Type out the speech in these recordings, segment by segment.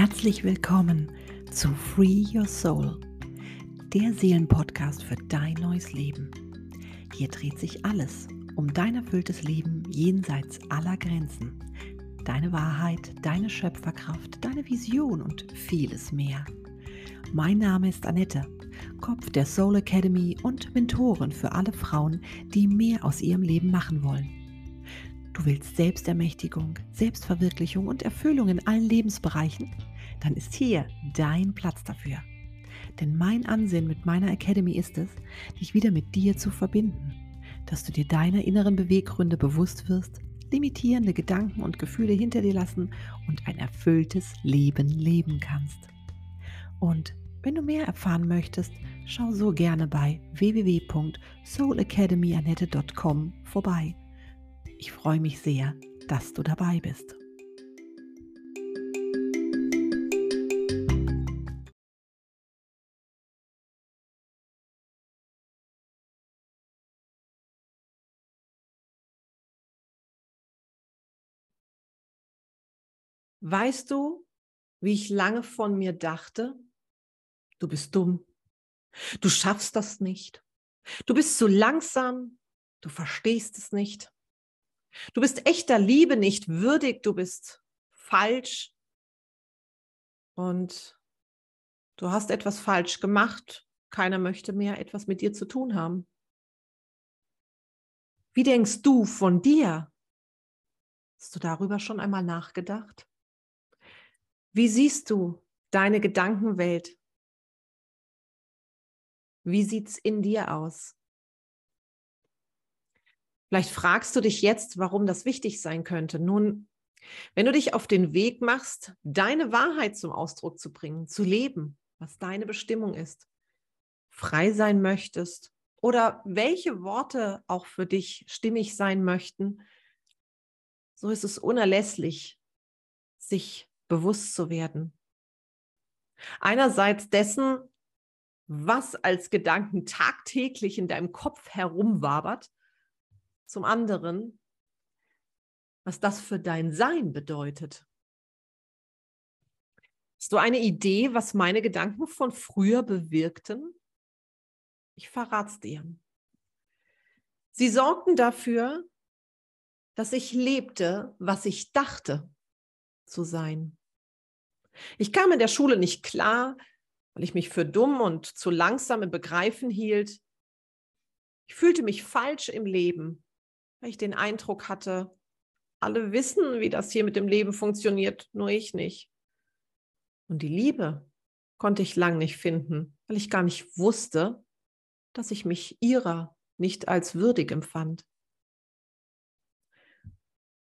Herzlich willkommen zu Free Your Soul, der Seelenpodcast für dein neues Leben. Hier dreht sich alles um dein erfülltes Leben jenseits aller Grenzen, deine Wahrheit, deine Schöpferkraft, deine Vision und vieles mehr. Mein Name ist Annette, Kopf der Soul Academy und Mentorin für alle Frauen, die mehr aus ihrem Leben machen wollen. Du willst Selbstermächtigung, Selbstverwirklichung und Erfüllung in allen Lebensbereichen? Dann ist hier dein Platz dafür. Denn mein Ansinn mit meiner Academy ist es, dich wieder mit dir zu verbinden, dass du dir deiner inneren Beweggründe bewusst wirst, limitierende Gedanken und Gefühle hinter dir lassen und ein erfülltes Leben leben kannst. Und wenn du mehr erfahren möchtest, schau so gerne bei www.soulacademyanette.com vorbei. Ich freue mich sehr, dass du dabei bist. Weißt du, wie ich lange von mir dachte? Du bist dumm. Du schaffst das nicht. Du bist zu langsam. Du verstehst es nicht. Du bist echter Liebe nicht würdig, du bist falsch und du hast etwas falsch gemacht. Keiner möchte mehr etwas mit dir zu tun haben. Wie denkst du von dir? Hast du darüber schon einmal nachgedacht? Wie siehst du deine Gedankenwelt? Wie sieht es in dir aus? Vielleicht fragst du dich jetzt, warum das wichtig sein könnte. Nun, wenn du dich auf den Weg machst, deine Wahrheit zum Ausdruck zu bringen, zu leben, was deine Bestimmung ist, frei sein möchtest oder welche Worte auch für dich stimmig sein möchten, so ist es unerlässlich, sich bewusst zu werden. Einerseits dessen, was als Gedanken tagtäglich in deinem Kopf herumwabert zum anderen, was das für dein Sein bedeutet. Hast du eine Idee, was meine Gedanken von früher bewirkten? Ich verrat's dir. Sie sorgten dafür, dass ich lebte, was ich dachte zu sein. Ich kam in der Schule nicht klar, weil ich mich für dumm und zu langsam im Begreifen hielt. Ich fühlte mich falsch im Leben weil ich den Eindruck hatte, alle wissen, wie das hier mit dem Leben funktioniert, nur ich nicht. Und die Liebe konnte ich lang nicht finden, weil ich gar nicht wusste, dass ich mich ihrer nicht als würdig empfand.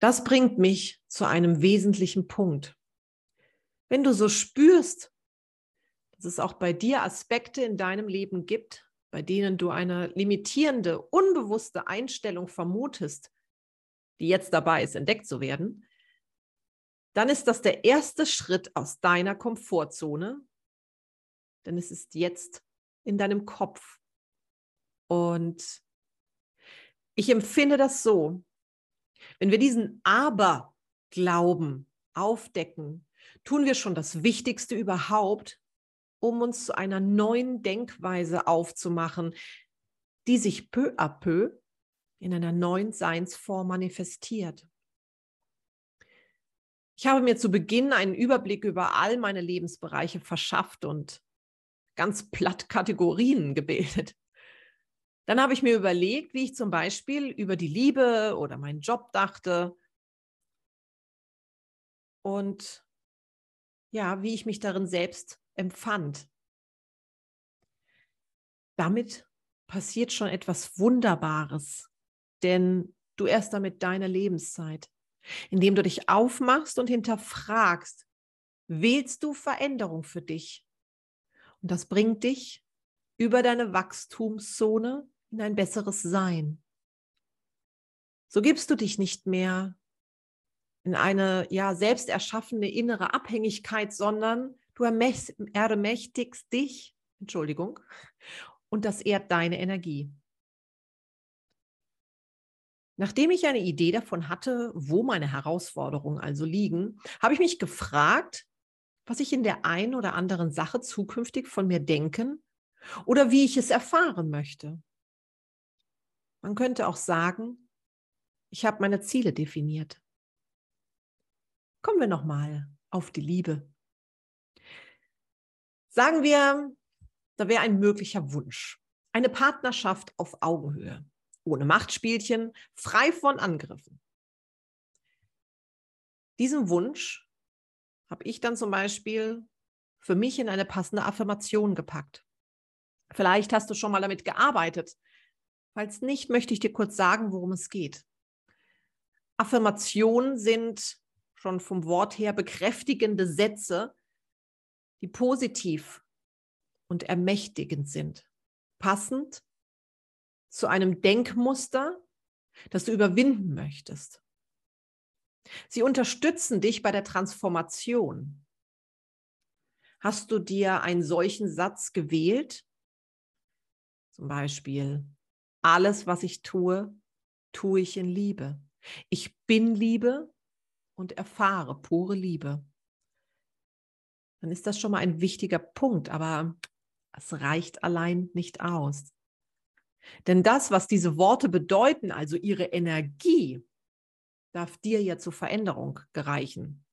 Das bringt mich zu einem wesentlichen Punkt. Wenn du so spürst, dass es auch bei dir Aspekte in deinem Leben gibt, bei denen du eine limitierende, unbewusste Einstellung vermutest, die jetzt dabei ist, entdeckt zu werden, dann ist das der erste Schritt aus deiner Komfortzone, denn es ist jetzt in deinem Kopf. Und ich empfinde das so, wenn wir diesen Aber-Glauben aufdecken, tun wir schon das Wichtigste überhaupt, um uns zu einer neuen Denkweise aufzumachen, die sich peu à peu in einer neuen Seinsform manifestiert. Ich habe mir zu Beginn einen Überblick über all meine Lebensbereiche verschafft und ganz platt Kategorien gebildet. Dann habe ich mir überlegt, wie ich zum Beispiel über die Liebe oder meinen Job dachte und ja, wie ich mich darin selbst empfand. Damit passiert schon etwas Wunderbares, denn du erst damit deine Lebenszeit, indem du dich aufmachst und hinterfragst, wählst du Veränderung für dich? Und das bringt dich über deine Wachstumszone in ein besseres Sein. So gibst du dich nicht mehr in eine ja selbst erschaffene innere Abhängigkeit, sondern Du ermächtigst dich, Entschuldigung, und das ehrt deine Energie. Nachdem ich eine Idee davon hatte, wo meine Herausforderungen also liegen, habe ich mich gefragt, was ich in der einen oder anderen Sache zukünftig von mir denken oder wie ich es erfahren möchte. Man könnte auch sagen, ich habe meine Ziele definiert. Kommen wir nochmal auf die Liebe. Sagen wir, da wäre ein möglicher Wunsch. Eine Partnerschaft auf Augenhöhe, ohne Machtspielchen, frei von Angriffen. Diesen Wunsch habe ich dann zum Beispiel für mich in eine passende Affirmation gepackt. Vielleicht hast du schon mal damit gearbeitet. Falls nicht, möchte ich dir kurz sagen, worum es geht. Affirmationen sind schon vom Wort her bekräftigende Sätze, die positiv und ermächtigend sind, passend zu einem Denkmuster, das du überwinden möchtest. Sie unterstützen dich bei der Transformation. Hast du dir einen solchen Satz gewählt? Zum Beispiel, alles, was ich tue, tue ich in Liebe. Ich bin Liebe und erfahre pure Liebe. Dann ist das schon mal ein wichtiger Punkt, aber es reicht allein nicht aus. Denn das, was diese Worte bedeuten, also ihre Energie, darf dir ja zur Veränderung gereichen.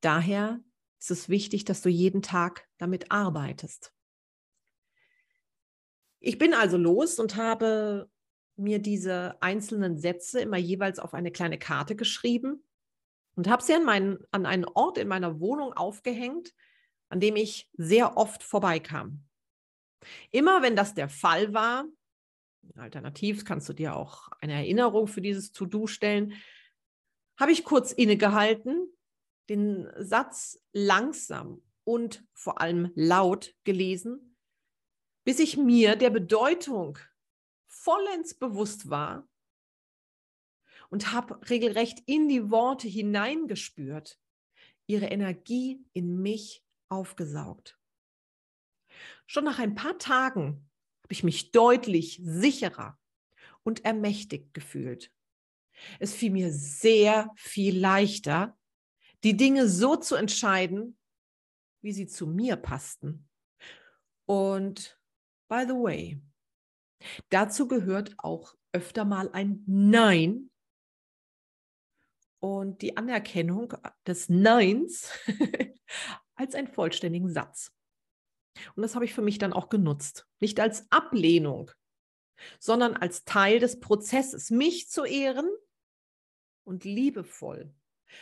Daher ist es wichtig, dass du jeden Tag damit arbeitest. Ich bin also los und habe mir diese einzelnen Sätze immer jeweils auf eine kleine Karte geschrieben und habe sie an, meinen, an einen Ort in meiner Wohnung aufgehängt, an dem ich sehr oft vorbeikam. Immer wenn das der Fall war, Alternativ kannst du dir auch eine Erinnerung für dieses To-Do stellen. Habe ich kurz innegehalten, den Satz langsam und vor allem laut gelesen, bis ich mir der Bedeutung vollends bewusst war und habe regelrecht in die Worte hineingespürt, ihre Energie in mich aufgesaugt. Schon nach ein paar Tagen habe ich mich deutlich sicherer und ermächtigt gefühlt. Es fiel mir sehr viel leichter, die Dinge so zu entscheiden, wie sie zu mir passten. Und by the way, dazu gehört auch öfter mal ein Nein und die Anerkennung des Neins als einen vollständigen Satz. Und das habe ich für mich dann auch genutzt. Nicht als Ablehnung, sondern als Teil des Prozesses, mich zu ehren und liebevoll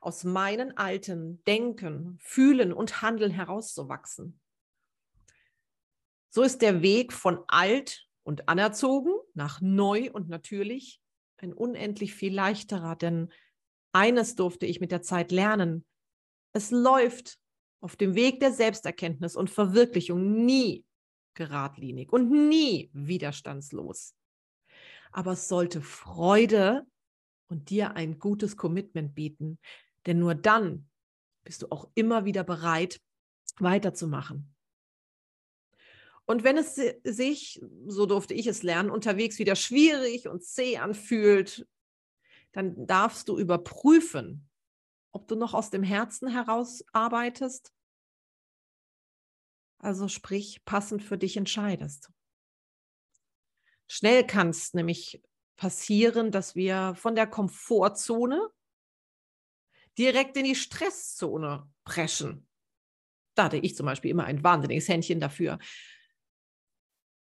aus meinen alten Denken, Fühlen und Handeln herauszuwachsen. So ist der Weg von alt und anerzogen nach neu und natürlich ein unendlich viel leichterer, denn eines durfte ich mit der Zeit lernen. Es läuft auf dem Weg der Selbsterkenntnis und Verwirklichung nie geradlinig und nie widerstandslos. Aber es sollte Freude und dir ein gutes Commitment bieten, denn nur dann bist du auch immer wieder bereit, weiterzumachen. Und wenn es sich, so durfte ich es lernen, unterwegs wieder schwierig und zäh anfühlt, dann darfst du überprüfen, ob du noch aus dem Herzen heraus arbeitest, also sprich passend für dich entscheidest. Schnell kann es nämlich passieren, dass wir von der Komfortzone direkt in die Stresszone preschen. Da hatte ich zum Beispiel immer ein wahnsinniges Händchen dafür.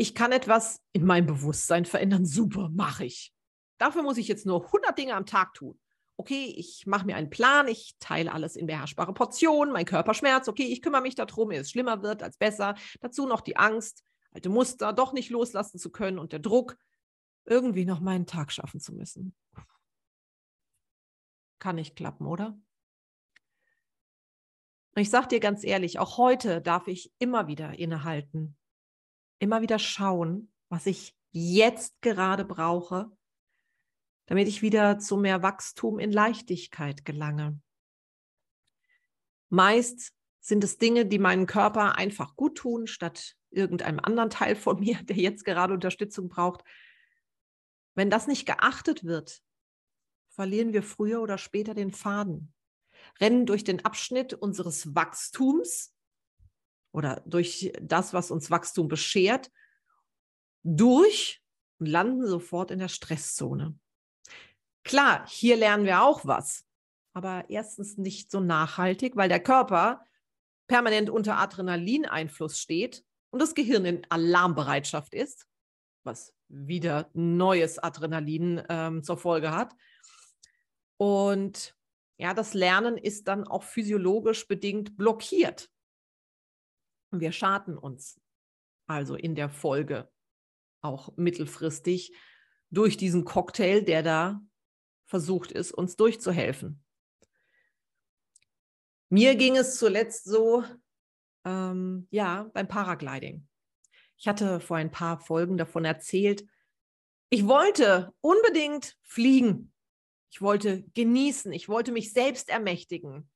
Ich kann etwas in meinem Bewusstsein verändern. Super, mache ich. Dafür muss ich jetzt nur 100 Dinge am Tag tun okay, ich mache mir einen Plan, ich teile alles in beherrschbare Portionen, mein Körper schmerzt, okay, ich kümmere mich darum, es schlimmer wird als besser. Dazu noch die Angst, alte Muster doch nicht loslassen zu können und der Druck, irgendwie noch meinen Tag schaffen zu müssen. Kann nicht klappen, oder? Und ich sage dir ganz ehrlich, auch heute darf ich immer wieder innehalten, immer wieder schauen, was ich jetzt gerade brauche, damit ich wieder zu mehr Wachstum in Leichtigkeit gelange. Meist sind es Dinge, die meinen Körper einfach gut tun, statt irgendeinem anderen Teil von mir, der jetzt gerade Unterstützung braucht. Wenn das nicht geachtet wird, verlieren wir früher oder später den Faden. rennen durch den Abschnitt unseres Wachstums oder durch das, was uns Wachstum beschert, durch und landen sofort in der Stresszone. Klar, hier lernen wir auch was, aber erstens nicht so nachhaltig, weil der Körper permanent unter Adrenalineinfluss steht und das Gehirn in Alarmbereitschaft ist, was wieder neues Adrenalin ähm, zur Folge hat. Und ja, das Lernen ist dann auch physiologisch bedingt blockiert. Wir schaden uns also in der Folge auch mittelfristig durch diesen Cocktail, der da versucht ist, uns durchzuhelfen. Mir ging es zuletzt so, ähm, ja, beim Paragliding. Ich hatte vor ein paar Folgen davon erzählt, ich wollte unbedingt fliegen. Ich wollte genießen. Ich wollte mich selbst ermächtigen.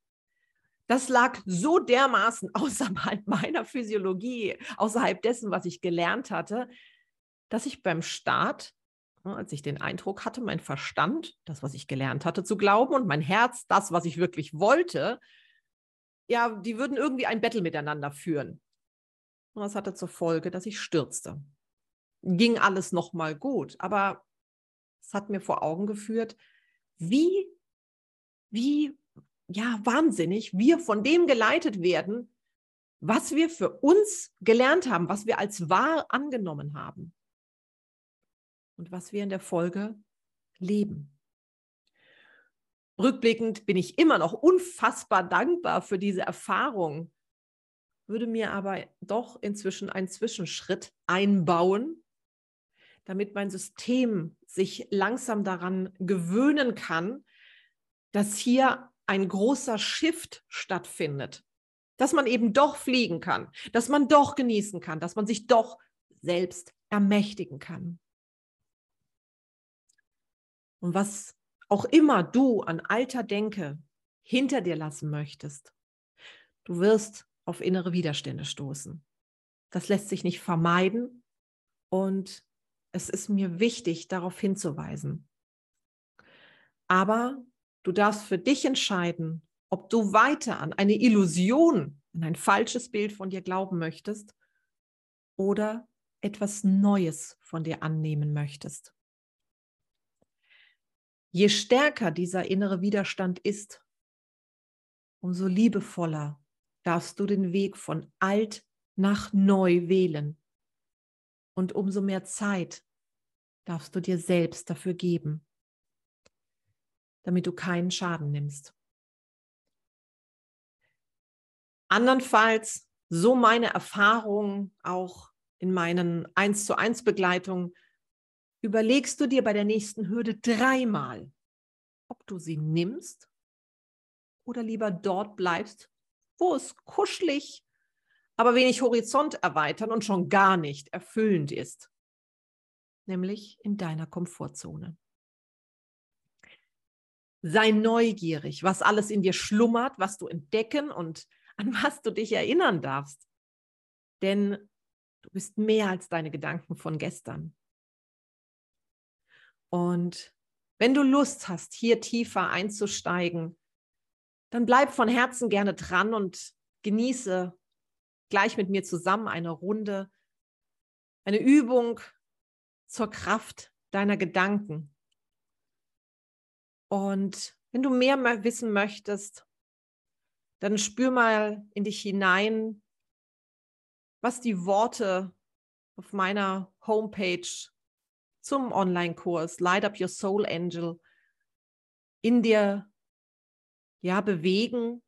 Das lag so dermaßen außerhalb meiner Physiologie, außerhalb dessen, was ich gelernt hatte, dass ich beim Start, ne, als ich den Eindruck hatte, mein Verstand, das, was ich gelernt hatte zu glauben, und mein Herz, das, was ich wirklich wollte, ja, die würden irgendwie ein Battle miteinander führen. Und das hatte zur Folge, dass ich stürzte. Ging alles nochmal gut, aber es hat mir vor Augen geführt, wie, wie, ja, wahnsinnig wir von dem geleitet werden, was wir für uns gelernt haben, was wir als wahr angenommen haben und was wir in der Folge leben. Rückblickend bin ich immer noch unfassbar dankbar für diese Erfahrung, würde mir aber doch inzwischen einen Zwischenschritt einbauen, damit mein System sich langsam daran gewöhnen kann, dass hier ein großer Shift stattfindet, dass man eben doch fliegen kann, dass man doch genießen kann, dass man sich doch selbst ermächtigen kann. Und was auch immer du an alter Denke hinter dir lassen möchtest, du wirst auf innere Widerstände stoßen. Das lässt sich nicht vermeiden und es ist mir wichtig, darauf hinzuweisen. Aber du darfst für dich entscheiden, ob du weiter an eine Illusion, an ein falsches Bild von dir glauben möchtest oder etwas Neues von dir annehmen möchtest. Je stärker dieser innere Widerstand ist, umso liebevoller darfst du den Weg von alt nach neu wählen. Und umso mehr Zeit darfst du dir selbst dafür geben, damit du keinen Schaden nimmst. Andernfalls, so meine Erfahrung auch in meinen 1 zu 1 Begleitungen, überlegst du dir bei der nächsten Hürde dreimal, ob du sie nimmst oder lieber dort bleibst, wo es kuschelig, aber wenig Horizont erweitern und schon gar nicht erfüllend ist, nämlich in deiner Komfortzone. Sei neugierig, was alles in dir schlummert, was du entdecken und an was du dich erinnern darfst. Denn du bist mehr als deine Gedanken von gestern. Und wenn du Lust hast, hier tiefer einzusteigen, dann bleib von Herzen gerne dran und genieße gleich mit mir zusammen eine Runde, eine Übung zur Kraft deiner Gedanken. Und wenn du mehr wissen möchtest, dann spür mal in dich hinein, was die Worte auf meiner Homepage zum Online-Kurs Light Up Your Soul Angel in dir ja bewegen.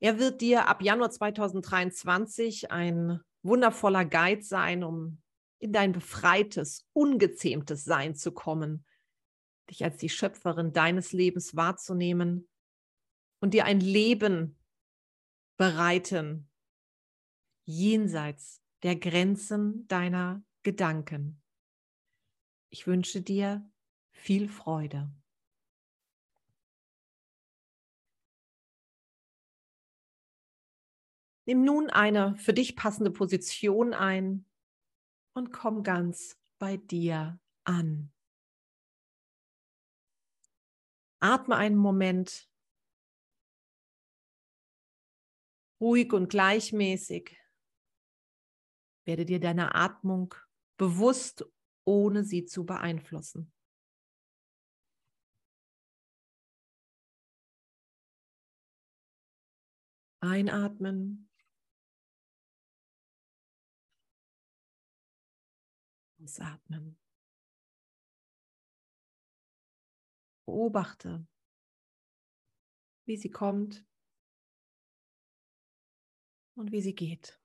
Er wird dir ab Januar 2023 ein wundervoller Guide sein, um in dein befreites, ungezähmtes Sein zu kommen, dich als die Schöpferin deines Lebens wahrzunehmen und dir ein Leben bereiten, jenseits der Grenzen deiner Gedanken. Ich wünsche dir viel Freude. Nimm nun eine für dich passende Position ein und komm ganz bei dir an. Atme einen Moment ruhig und gleichmäßig. Werde dir deiner Atmung bewusst, ohne sie zu beeinflussen. Einatmen. Ausatmen. Beobachte, wie sie kommt und wie sie geht.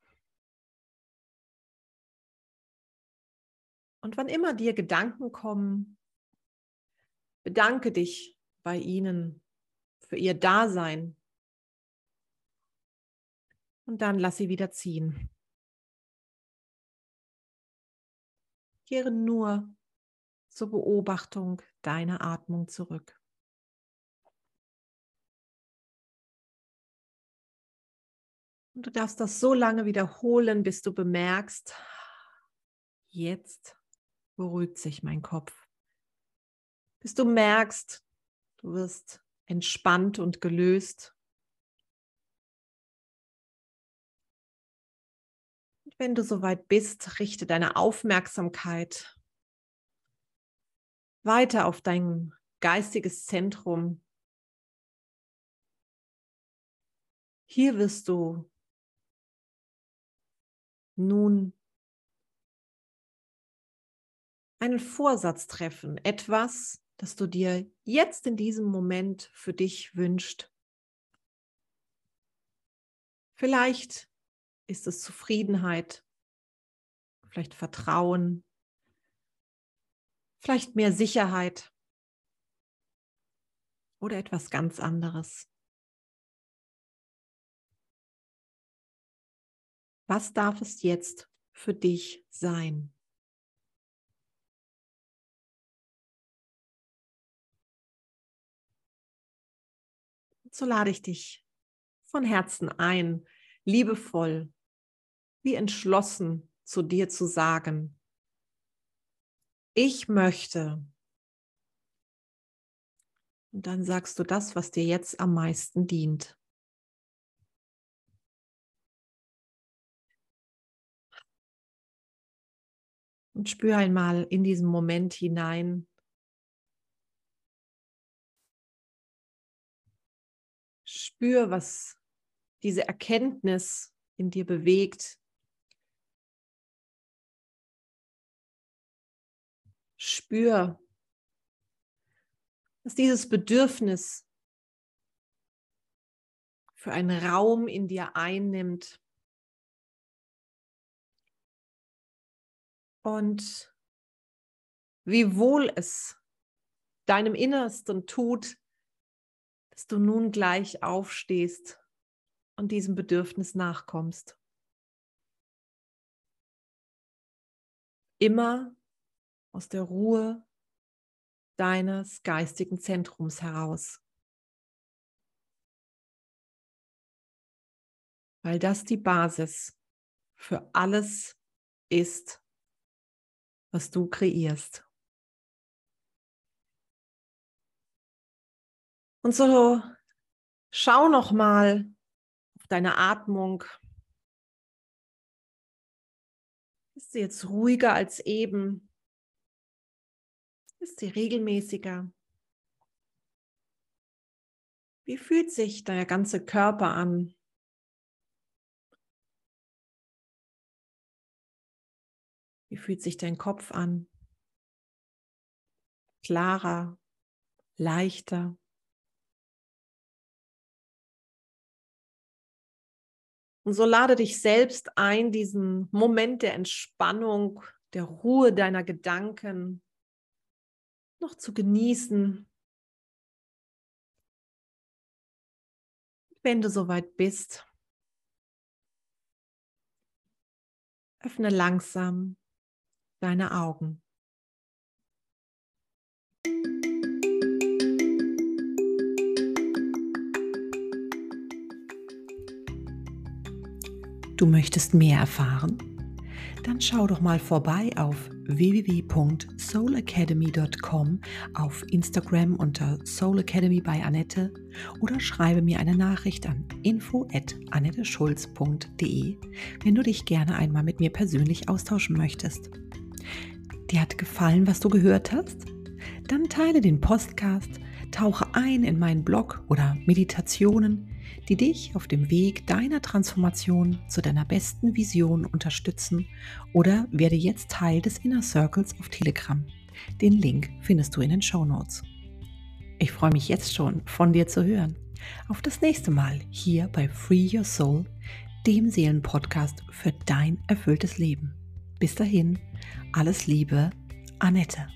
Und wann immer dir Gedanken kommen, bedanke dich bei ihnen für ihr Dasein. Und dann lass sie wieder ziehen. Kehre nur zur Beobachtung deiner Atmung zurück. Und du darfst das so lange wiederholen, bis du bemerkst, jetzt beruhigt sich mein Kopf. Bis du merkst, du wirst entspannt und gelöst. Und wenn du soweit bist, richte deine Aufmerksamkeit weiter auf dein geistiges Zentrum. Hier wirst du nun einen Vorsatz treffen, etwas, das du dir jetzt in diesem Moment für dich wünscht. Vielleicht ist es Zufriedenheit, vielleicht Vertrauen, vielleicht mehr Sicherheit oder etwas ganz anderes. Was darf es jetzt für dich sein? So lade ich dich von Herzen ein, liebevoll, wie entschlossen zu dir zu sagen, ich möchte. Und dann sagst du das, was dir jetzt am meisten dient. Und spür einmal in diesen Moment hinein. Spür, was diese Erkenntnis in dir bewegt. Spür, dass dieses Bedürfnis für einen Raum in dir einnimmt. Und wie wohl es deinem Innersten tut, dass du nun gleich aufstehst und diesem Bedürfnis nachkommst. Immer aus der Ruhe deines geistigen Zentrums heraus. Weil das die Basis für alles ist, was du kreierst. Und so schau noch mal auf deine Atmung. Ist sie jetzt ruhiger als eben? Ist sie regelmäßiger? Wie fühlt sich dein ganzer Körper an? Wie fühlt sich dein Kopf an? Klarer, leichter. Und so lade dich selbst ein, diesen Moment der Entspannung, der Ruhe deiner Gedanken noch zu genießen. Wenn du soweit bist, öffne langsam deine Augen. Du möchtest mehr erfahren? Dann schau doch mal vorbei auf www.soulacademy.com, auf Instagram unter Soul Academy bei Annette oder schreibe mir eine Nachricht an info@annetteschulz.de, wenn du dich gerne einmal mit mir persönlich austauschen möchtest. Dir hat gefallen, was du gehört hast? Dann teile den Podcast, tauche ein in meinen Blog oder Meditationen, die dich auf dem Weg deiner Transformation zu deiner besten Vision unterstützen oder werde jetzt Teil des Inner Circles auf Telegram. Den Link findest du in den Show Notes. Ich freue mich jetzt schon, von dir zu hören. Auf das nächste Mal hier bei Free Your Soul, dem Seelenpodcast für dein erfülltes Leben. Bis dahin, alles Liebe, Annette.